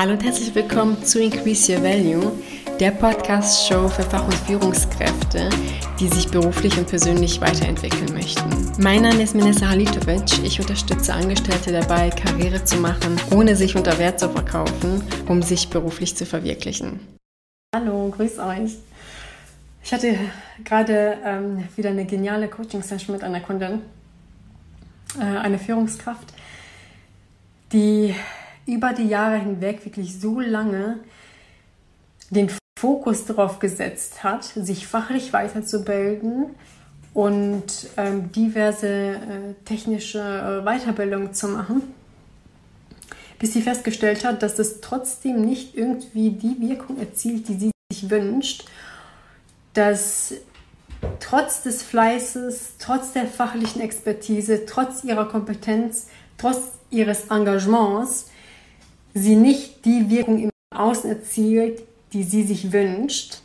Hallo und herzlich willkommen zu Increase Your Value, der Podcast-Show für Fach- und Führungskräfte, die sich beruflich und persönlich weiterentwickeln möchten. Mein Name ist Minessa Halitovic. Ich unterstütze Angestellte dabei, Karriere zu machen, ohne sich unter Wert zu verkaufen, um sich beruflich zu verwirklichen. Hallo, grüß euch. Ich hatte gerade ähm, wieder eine geniale Coaching-Session mit einer Kundin, äh, eine Führungskraft, die über die Jahre hinweg wirklich so lange den Fokus darauf gesetzt hat, sich fachlich weiterzubilden und ähm, diverse äh, technische äh, Weiterbildung zu machen, bis sie festgestellt hat, dass es trotzdem nicht irgendwie die Wirkung erzielt, die sie sich wünscht, dass trotz des Fleißes, trotz der fachlichen Expertise, trotz ihrer Kompetenz, trotz ihres Engagements sie nicht die Wirkung im Außen erzielt, die sie sich wünscht.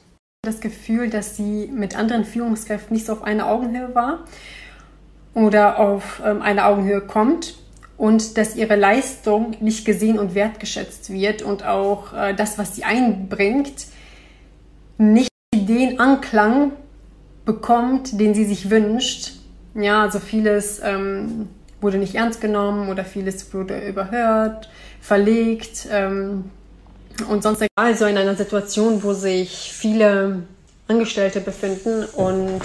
Das Gefühl, dass sie mit anderen Führungskräften nicht so auf einer Augenhöhe war oder auf ähm, eine Augenhöhe kommt und dass ihre Leistung nicht gesehen und wertgeschätzt wird und auch äh, das, was sie einbringt, nicht den Anklang bekommt, den sie sich wünscht. Ja, also vieles ähm, wurde nicht ernst genommen oder vieles wurde überhört, verlegt ähm, und sonst egal, so in einer Situation, wo sich viele Angestellte befinden. Und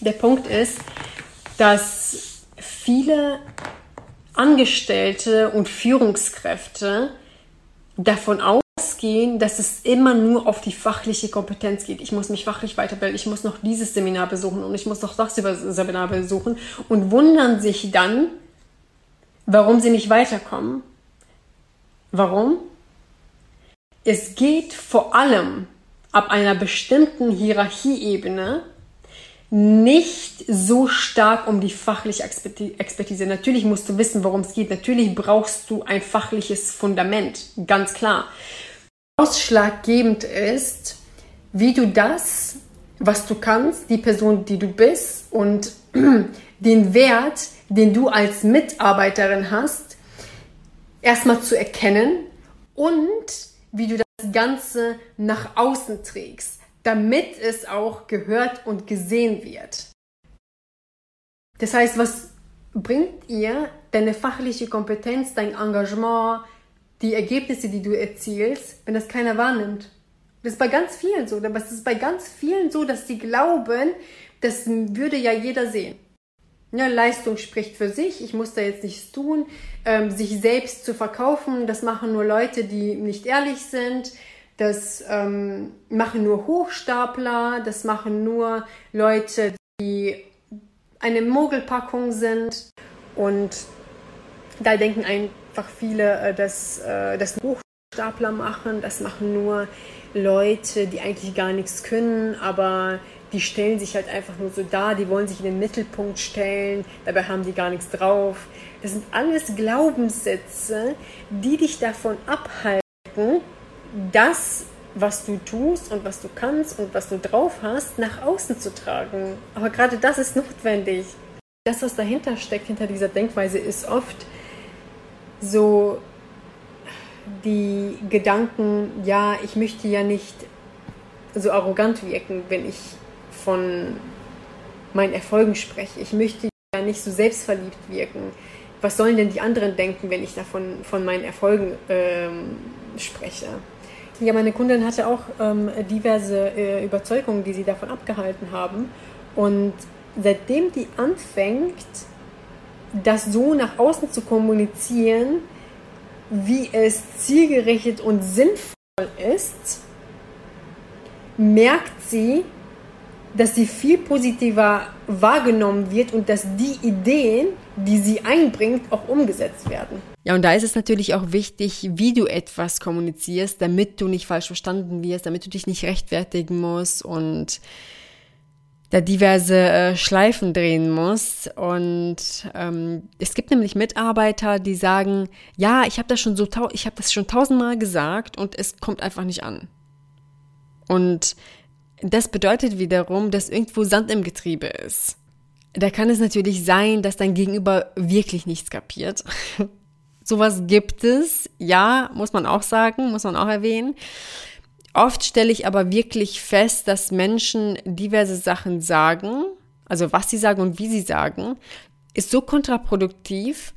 der Punkt ist, dass viele Angestellte und Führungskräfte davon ausgehen, dass es immer nur auf die fachliche Kompetenz geht. Ich muss mich fachlich weiterbilden, ich muss noch dieses Seminar besuchen und ich muss noch das Seminar besuchen und wundern sich dann, warum sie nicht weiterkommen. Warum? Es geht vor allem ab einer bestimmten Hierarchieebene nicht so stark um die fachliche Expertise. Natürlich musst du wissen, worum es geht. Natürlich brauchst du ein fachliches Fundament, ganz klar. Ausschlaggebend ist, wie du das, was du kannst, die Person, die du bist und den Wert, den du als Mitarbeiterin hast, erstmal zu erkennen und wie du das Ganze nach außen trägst damit es auch gehört und gesehen wird. Das heißt, was bringt ihr deine fachliche Kompetenz, dein Engagement, die Ergebnisse, die du erzielst, wenn das keiner wahrnimmt? Das ist bei ganz vielen so, aber es ist bei ganz vielen so, dass sie glauben, das würde ja jeder sehen. Ja, Leistung spricht für sich, ich muss da jetzt nichts tun. Ähm, sich selbst zu verkaufen, das machen nur Leute, die nicht ehrlich sind. Das ähm, machen nur Hochstapler, das machen nur Leute, die eine Mogelpackung sind. Und da denken einfach viele, äh, dass äh, das Hochstapler machen. Das machen nur Leute, die eigentlich gar nichts können, aber die stellen sich halt einfach nur so dar, die wollen sich in den Mittelpunkt stellen, dabei haben die gar nichts drauf. Das sind alles Glaubenssätze, die dich davon abhalten, das, was du tust und was du kannst und was du drauf hast, nach außen zu tragen. Aber gerade das ist notwendig. Das, was dahinter steckt, hinter dieser Denkweise, ist oft so die Gedanken, ja, ich möchte ja nicht so arrogant wirken, wenn ich von meinen Erfolgen spreche. Ich möchte ja nicht so selbstverliebt wirken. Was sollen denn die anderen denken, wenn ich davon von meinen Erfolgen ähm, spreche? Ja, meine Kundin hatte auch ähm, diverse äh, Überzeugungen, die sie davon abgehalten haben. Und seitdem die anfängt, das so nach außen zu kommunizieren, wie es zielgerichtet und sinnvoll ist, merkt sie, dass sie viel positiver wahrgenommen wird und dass die Ideen, die sie einbringt, auch umgesetzt werden. Ja, und da ist es natürlich auch wichtig, wie du etwas kommunizierst, damit du nicht falsch verstanden wirst, damit du dich nicht rechtfertigen musst und da diverse äh, Schleifen drehen musst. Und ähm, es gibt nämlich Mitarbeiter, die sagen, ja, ich habe das schon so, ich habe das schon tausendmal gesagt und es kommt einfach nicht an. Und das bedeutet wiederum, dass irgendwo Sand im Getriebe ist. Da kann es natürlich sein, dass dein Gegenüber wirklich nichts kapiert. Sowas gibt es, ja, muss man auch sagen, muss man auch erwähnen. Oft stelle ich aber wirklich fest, dass Menschen diverse Sachen sagen, also was sie sagen und wie sie sagen, ist so kontraproduktiv,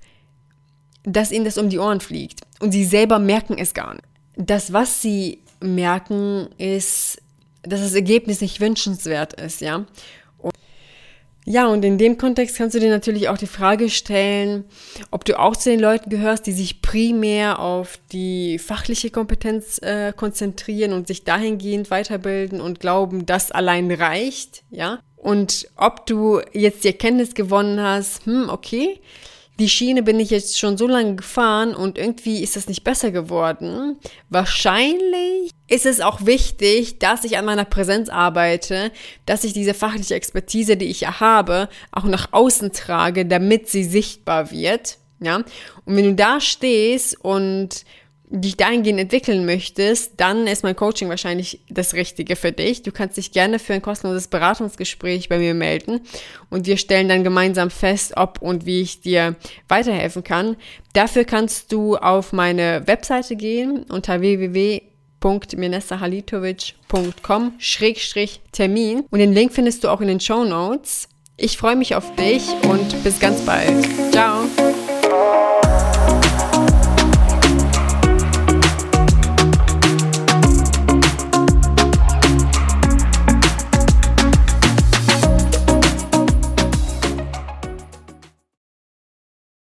dass ihnen das um die Ohren fliegt. Und sie selber merken es gar nicht. Das, was sie merken, ist, dass das Ergebnis nicht wünschenswert ist, ja. Und ja, und in dem Kontext kannst du dir natürlich auch die Frage stellen, ob du auch zu den Leuten gehörst, die sich primär auf die fachliche Kompetenz äh, konzentrieren und sich dahingehend weiterbilden und glauben, das allein reicht, ja. Und ob du jetzt die Erkenntnis gewonnen hast, hm, okay, die Schiene bin ich jetzt schon so lange gefahren und irgendwie ist das nicht besser geworden. Wahrscheinlich ist es auch wichtig, dass ich an meiner Präsenz arbeite, dass ich diese fachliche Expertise, die ich ja habe, auch nach außen trage, damit sie sichtbar wird. Ja, und wenn du da stehst und dich dahingehend entwickeln möchtest, dann ist mein Coaching wahrscheinlich das Richtige für dich. Du kannst dich gerne für ein kostenloses Beratungsgespräch bei mir melden und wir stellen dann gemeinsam fest, ob und wie ich dir weiterhelfen kann. Dafür kannst du auf meine Webseite gehen unter www.mirnessahalitovic.com Schrägstrich Termin und den Link findest du auch in den Show Notes. Ich freue mich auf dich und bis ganz bald. Ciao!